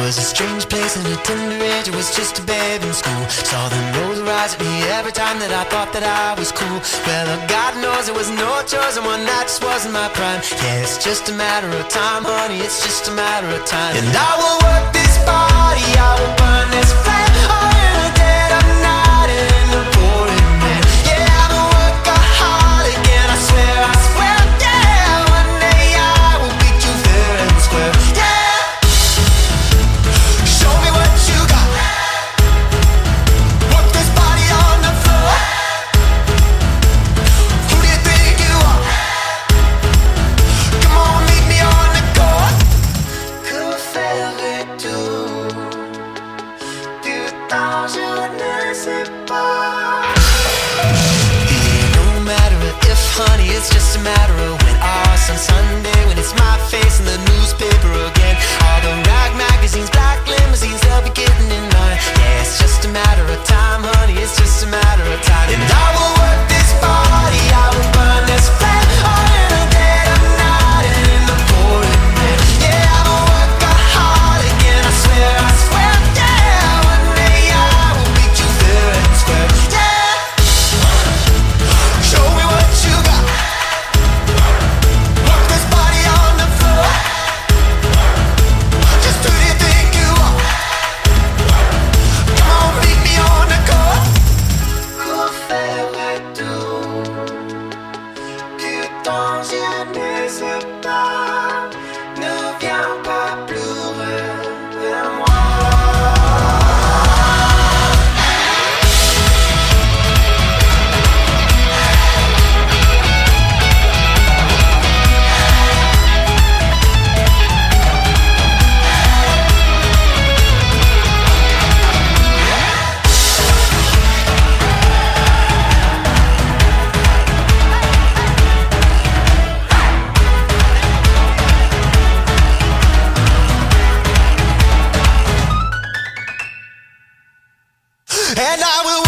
was a strange place and a tender age. I was just a babe in school. Saw them roll rise at me every time that I thought that I was cool. Well, God knows it was no choice, and one night just wasn't my prime. Yeah, it's just a matter of time, honey. It's just a matter of time. And I will work this bar. matter if, honey, it's just a matter of. and I will